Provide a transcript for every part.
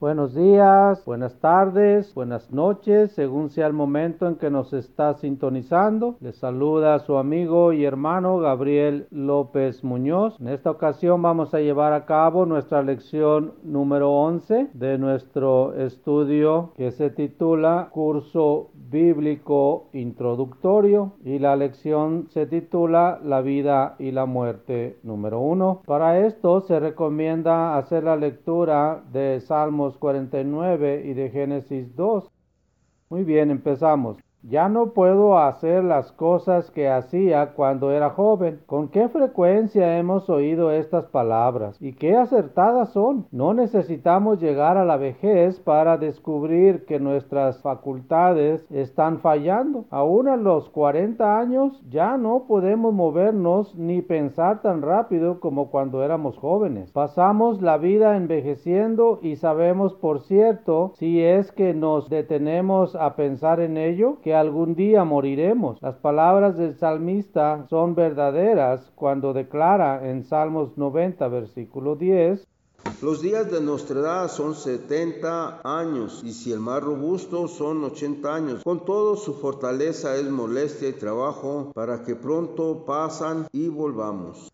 Buenos días, buenas tardes, buenas noches, según sea el momento en que nos está sintonizando. Les saluda su amigo y hermano Gabriel López Muñoz. En esta ocasión vamos a llevar a cabo nuestra lección número 11 de nuestro estudio que se titula Curso Bíblico Introductorio y la lección se titula La vida y la muerte número 1. Para esto se recomienda hacer la lectura de Salmos 49 y de Génesis 2. Muy bien, empezamos. Ya no puedo hacer las cosas que hacía cuando era joven. ¿Con qué frecuencia hemos oído estas palabras? ¿Y qué acertadas son? No necesitamos llegar a la vejez para descubrir que nuestras facultades están fallando. Aún a los 40 años ya no podemos movernos ni pensar tan rápido como cuando éramos jóvenes. Pasamos la vida envejeciendo y sabemos por cierto si es que nos detenemos a pensar en ello algún día moriremos. Las palabras del salmista son verdaderas cuando declara en Salmos 90, versículo 10, los días de nuestra edad son 70 años y si el más robusto son 80 años. Con todo su fortaleza es molestia y trabajo para que pronto pasan y volvamos.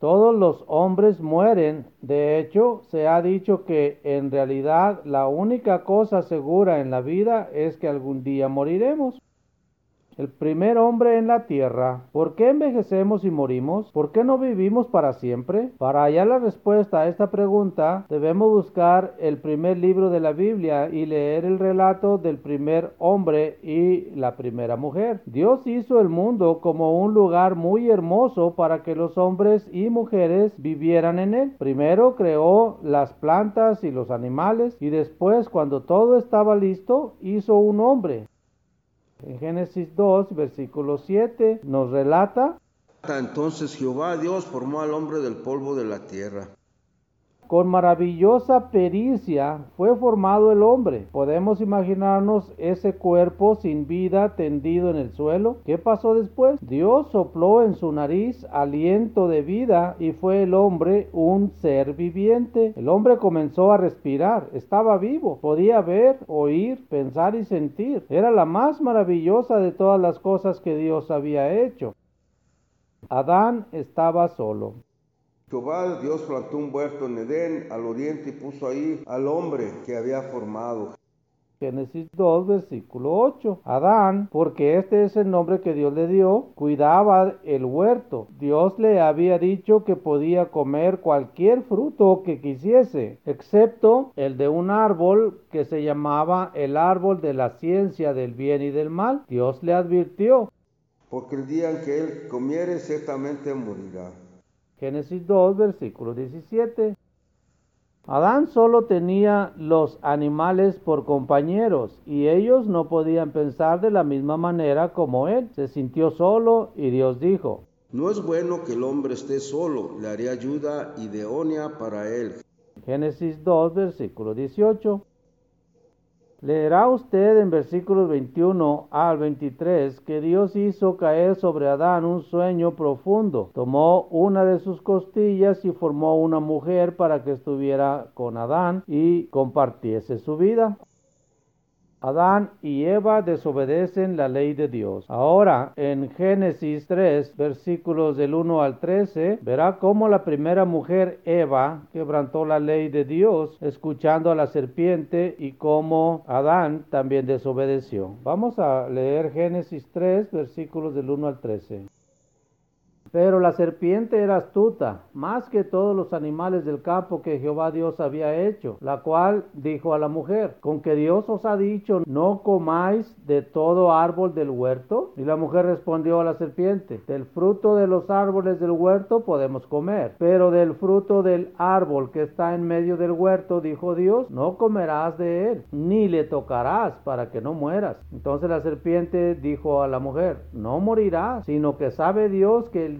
Todos los hombres mueren. De hecho, se ha dicho que en realidad la única cosa segura en la vida es que algún día moriremos el primer hombre en la tierra. ¿Por qué envejecemos y morimos? ¿Por qué no vivimos para siempre? Para hallar la respuesta a esta pregunta, debemos buscar el primer libro de la Biblia y leer el relato del primer hombre y la primera mujer. Dios hizo el mundo como un lugar muy hermoso para que los hombres y mujeres vivieran en él. Primero creó las plantas y los animales y después cuando todo estaba listo hizo un hombre. En Génesis 2, versículo 7, nos relata. Entonces Jehová Dios formó al hombre del polvo de la tierra con maravillosa pericia fue formado el hombre. Podemos imaginarnos ese cuerpo sin vida tendido en el suelo. ¿Qué pasó después? Dios sopló en su nariz aliento de vida y fue el hombre un ser viviente. El hombre comenzó a respirar, estaba vivo, podía ver, oír, pensar y sentir. Era la más maravillosa de todas las cosas que Dios había hecho. Adán estaba solo. Jehová Dios plantó un huerto en Edén al oriente y puso ahí al hombre que había formado. Génesis 2, versículo 8. Adán, porque este es el nombre que Dios le dio, cuidaba el huerto. Dios le había dicho que podía comer cualquier fruto que quisiese, excepto el de un árbol que se llamaba el árbol de la ciencia del bien y del mal. Dios le advirtió. Porque el día en que él comiere, ciertamente morirá. Génesis 2, versículo 17. Adán solo tenía los animales por compañeros y ellos no podían pensar de la misma manera como él. Se sintió solo y Dios dijo, No es bueno que el hombre esté solo, le haré ayuda idónea para él. Génesis 2, versículo 18. Leerá usted en versículos 21 al 23 que Dios hizo caer sobre Adán un sueño profundo. Tomó una de sus costillas y formó una mujer para que estuviera con Adán y compartiese su vida. Adán y Eva desobedecen la ley de Dios. Ahora, en Génesis 3, versículos del 1 al 13, verá cómo la primera mujer, Eva, quebrantó la ley de Dios, escuchando a la serpiente, y cómo Adán también desobedeció. Vamos a leer Génesis 3, versículos del 1 al 13. Pero la serpiente era astuta, más que todos los animales del campo que Jehová Dios había hecho, la cual dijo a la mujer, con que Dios os ha dicho, no comáis de todo árbol del huerto. Y la mujer respondió a la serpiente, del fruto de los árboles del huerto podemos comer, pero del fruto del árbol que está en medio del huerto, dijo Dios, no comerás de él, ni le tocarás para que no mueras. Entonces la serpiente dijo a la mujer, no morirás, sino que sabe Dios que el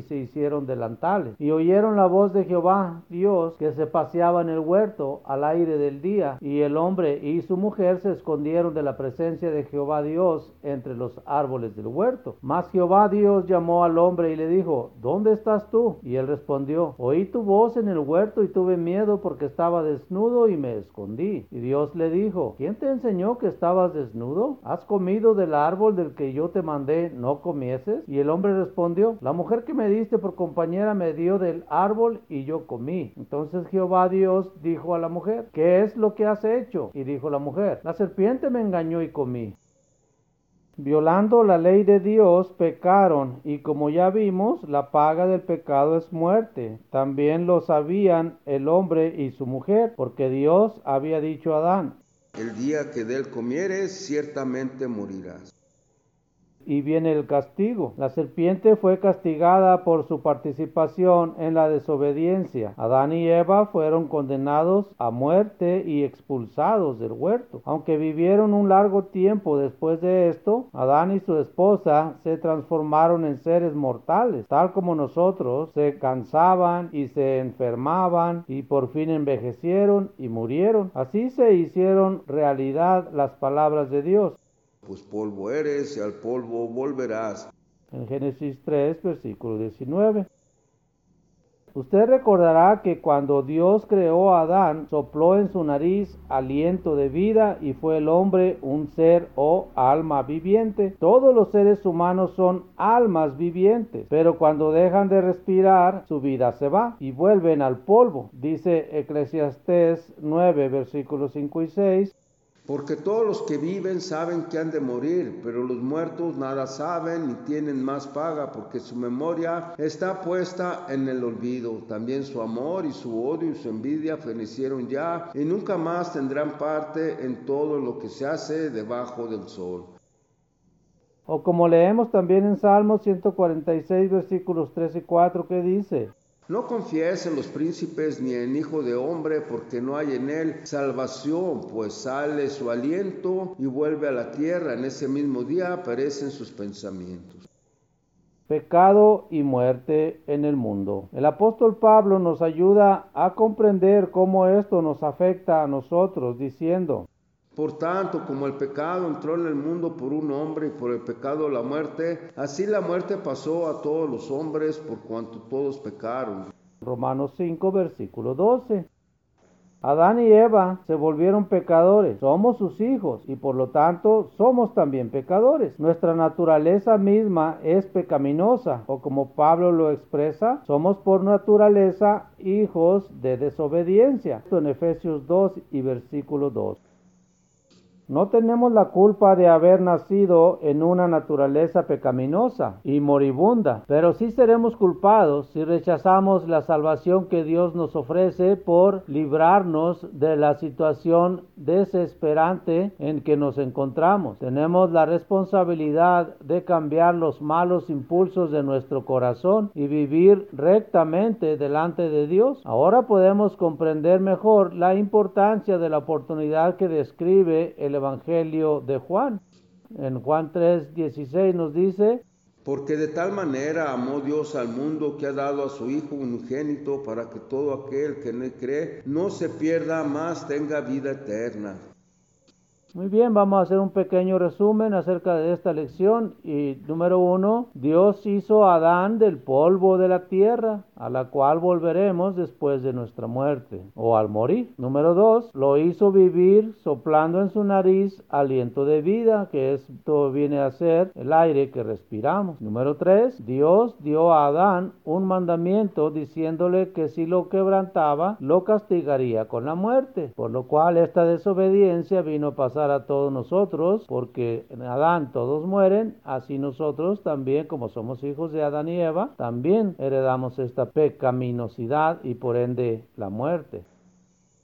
se hicieron delantales. Y oyeron la voz de Jehová Dios que se paseaba en el huerto al aire del día. Y el hombre y su mujer se escondieron de la presencia de Jehová Dios entre los árboles del huerto. Mas Jehová Dios llamó al hombre y le dijo, ¿dónde estás tú? Y él respondió, oí tu voz en el huerto y tuve miedo porque estaba desnudo y me escondí. Y Dios le dijo, ¿quién te enseñó que estabas desnudo? ¿Has comido del árbol del que yo te mandé no comieses? Y el hombre respondió, la mujer que me por compañera me dio del árbol y yo comí. Entonces Jehová Dios dijo a la mujer, ¿qué es lo que has hecho? Y dijo la mujer, la serpiente me engañó y comí. Violando la ley de Dios, pecaron, y como ya vimos, la paga del pecado es muerte. También lo sabían el hombre y su mujer, porque Dios había dicho a Adán, El día que de él comieres, ciertamente morirás y viene el castigo. La serpiente fue castigada por su participación en la desobediencia. Adán y Eva fueron condenados a muerte y expulsados del huerto. Aunque vivieron un largo tiempo después de esto, Adán y su esposa se transformaron en seres mortales, tal como nosotros, se cansaban y se enfermaban y por fin envejecieron y murieron. Así se hicieron realidad las palabras de Dios pues polvo eres y al polvo volverás. En Génesis 3, versículo 19. Usted recordará que cuando Dios creó a Adán, sopló en su nariz aliento de vida y fue el hombre un ser o alma viviente. Todos los seres humanos son almas vivientes, pero cuando dejan de respirar, su vida se va y vuelven al polvo. Dice Eclesiastés 9, versículos 5 y 6. Porque todos los que viven saben que han de morir, pero los muertos nada saben ni tienen más paga, porque su memoria está puesta en el olvido. También su amor y su odio y su envidia fenecieron ya, y nunca más tendrán parte en todo lo que se hace debajo del sol. O como leemos también en Salmos 146, versículos 3 y 4, que dice, no confíes en los príncipes ni en hijo de hombre, porque no hay en él salvación, pues sale su aliento y vuelve a la tierra. En ese mismo día aparecen sus pensamientos. Pecado y muerte en el mundo. El apóstol Pablo nos ayuda a comprender cómo esto nos afecta a nosotros, diciendo, por tanto, como el pecado entró en el mundo por un hombre y por el pecado la muerte, así la muerte pasó a todos los hombres por cuanto todos pecaron. Romanos 5, versículo 12. Adán y Eva se volvieron pecadores, somos sus hijos y por lo tanto somos también pecadores. Nuestra naturaleza misma es pecaminosa o como Pablo lo expresa, somos por naturaleza hijos de desobediencia. En Efesios 2 y versículo 2. No tenemos la culpa de haber nacido en una naturaleza pecaminosa y moribunda, pero sí seremos culpados si rechazamos la salvación que Dios nos ofrece por librarnos de la situación desesperante en que nos encontramos. Tenemos la responsabilidad de cambiar los malos impulsos de nuestro corazón y vivir rectamente delante de Dios. Ahora podemos comprender mejor la importancia de la oportunidad que describe el Evangelio de Juan. En Juan 3:16 nos dice, porque de tal manera amó Dios al mundo que ha dado a su Hijo unigénito para que todo aquel que en él cree no se pierda, más tenga vida eterna. Muy bien, vamos a hacer un pequeño resumen acerca de esta lección. Y número uno, Dios hizo a Adán del polvo de la tierra. a la cual volveremos después de nuestra muerte o al morir. Número dos, lo hizo vivir soplando en su nariz aliento de vida, que esto viene a ser el aire que respiramos. Número tres, Dios dio a Adán un mandamiento diciéndole que si lo quebrantaba, lo castigaría con la muerte, por lo cual esta desobediencia vino a pasar a todos nosotros, porque en Adán todos mueren, así nosotros también, como somos hijos de Adán y Eva, también heredamos esta pecaminosidad y por ende la muerte.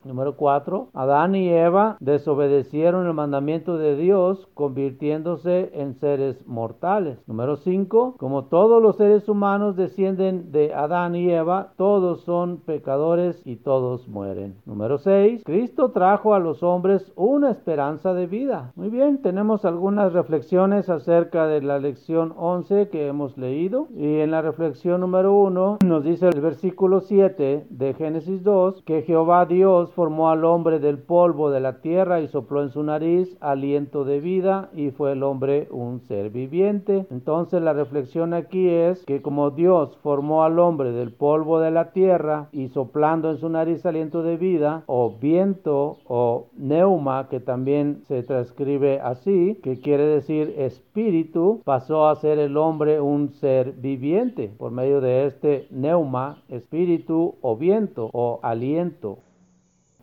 Número 4. Adán y Eva desobedecieron el mandamiento de Dios convirtiéndose en seres mortales. Número 5. Como todos los seres humanos descienden de Adán y Eva, todos son pecadores y todos mueren. Número 6. Cristo trajo a los hombres una esperanza de vida. Muy bien, tenemos algunas reflexiones acerca de la lección 11 que hemos leído. Y en la reflexión número 1 nos dice el versículo 7 de Génesis 2 que Jehová Dios formó al hombre del polvo de la tierra y sopló en su nariz aliento de vida y fue el hombre un ser viviente. Entonces la reflexión aquí es que como Dios formó al hombre del polvo de la tierra y soplando en su nariz aliento de vida o viento o neuma que también se transcribe así, que quiere decir espíritu, pasó a ser el hombre un ser viviente por medio de este neuma, espíritu o viento o aliento.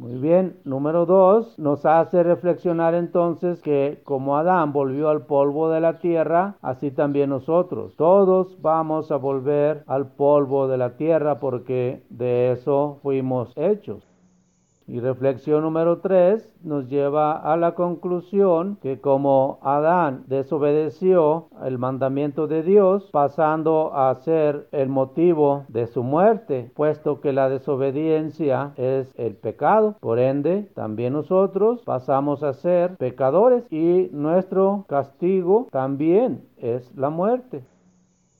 Muy bien, número dos, nos hace reflexionar entonces que como Adán volvió al polvo de la tierra, así también nosotros. Todos vamos a volver al polvo de la tierra porque de eso fuimos hechos. Y reflexión número 3 nos lleva a la conclusión que como Adán desobedeció el mandamiento de Dios, pasando a ser el motivo de su muerte, puesto que la desobediencia es el pecado, por ende también nosotros pasamos a ser pecadores y nuestro castigo también es la muerte.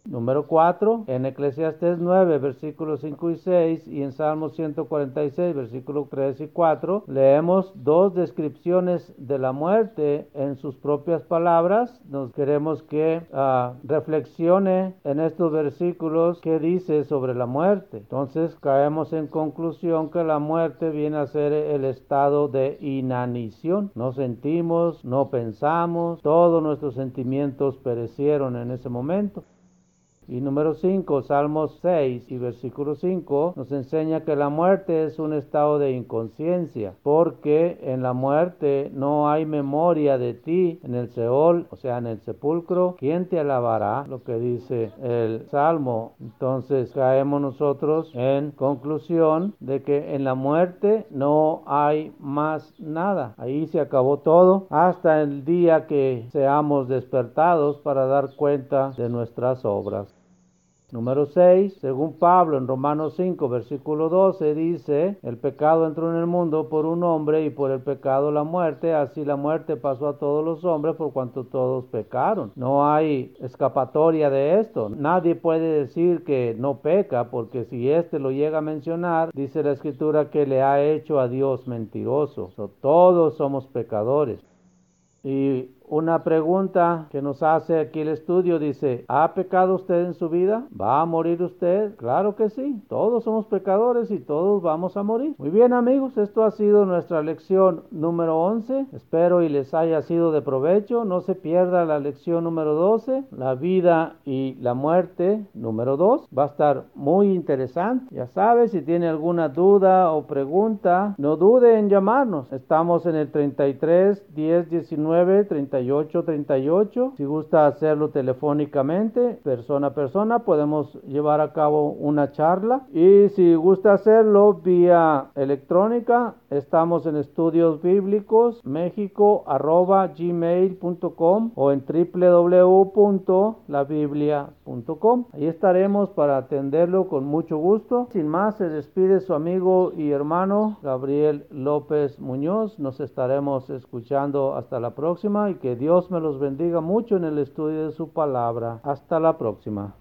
Número 4, en Eclesiastes 9, versículos 5 y 6 y en Salmos 146, versículos 3 y 4, leemos dos descripciones de la muerte en sus propias palabras. Nos queremos que uh, reflexione en estos versículos qué dice sobre la muerte. Entonces caemos en conclusión que la muerte viene a ser el estado de inanición. No sentimos, no pensamos, todos nuestros sentimientos perecieron en ese momento. Y número 5, Salmos 6 y versículo 5 nos enseña que la muerte es un estado de inconsciencia, porque en la muerte no hay memoria de ti en el Seol, o sea, en el sepulcro. ¿Quién te alabará? Lo que dice el Salmo. Entonces caemos nosotros en conclusión de que en la muerte no hay más nada. Ahí se acabó todo hasta el día que seamos despertados para dar cuenta de nuestras obras. Número 6, según Pablo en Romanos 5, versículo 12, dice, el pecado entró en el mundo por un hombre y por el pecado la muerte, así la muerte pasó a todos los hombres por cuanto todos pecaron. No hay escapatoria de esto. Nadie puede decir que no peca, porque si éste lo llega a mencionar, dice la escritura que le ha hecho a Dios mentiroso. todos somos pecadores. Y una pregunta que nos hace aquí el estudio dice, ¿ha pecado usted en su vida? ¿Va a morir usted? Claro que sí, todos somos pecadores y todos vamos a morir. Muy bien amigos, esto ha sido nuestra lección número 11. Espero y les haya sido de provecho. No se pierda la lección número 12, la vida y la muerte número 2. Va a estar muy interesante. Ya sabes, si tiene alguna duda o pregunta, no dude en llamarnos. Estamos en el 33 10 19 30 3838. Si gusta hacerlo telefónicamente, persona a persona, podemos llevar a cabo una charla. Y si gusta hacerlo vía electrónica, estamos en estudios bíblicos México arroba gmail.com o en www.labiblia.com. Ahí estaremos para atenderlo con mucho gusto. Sin más, se despide su amigo y hermano Gabriel López Muñoz. Nos estaremos escuchando hasta la próxima y que Dios me los bendiga mucho en el estudio de su palabra. Hasta la próxima.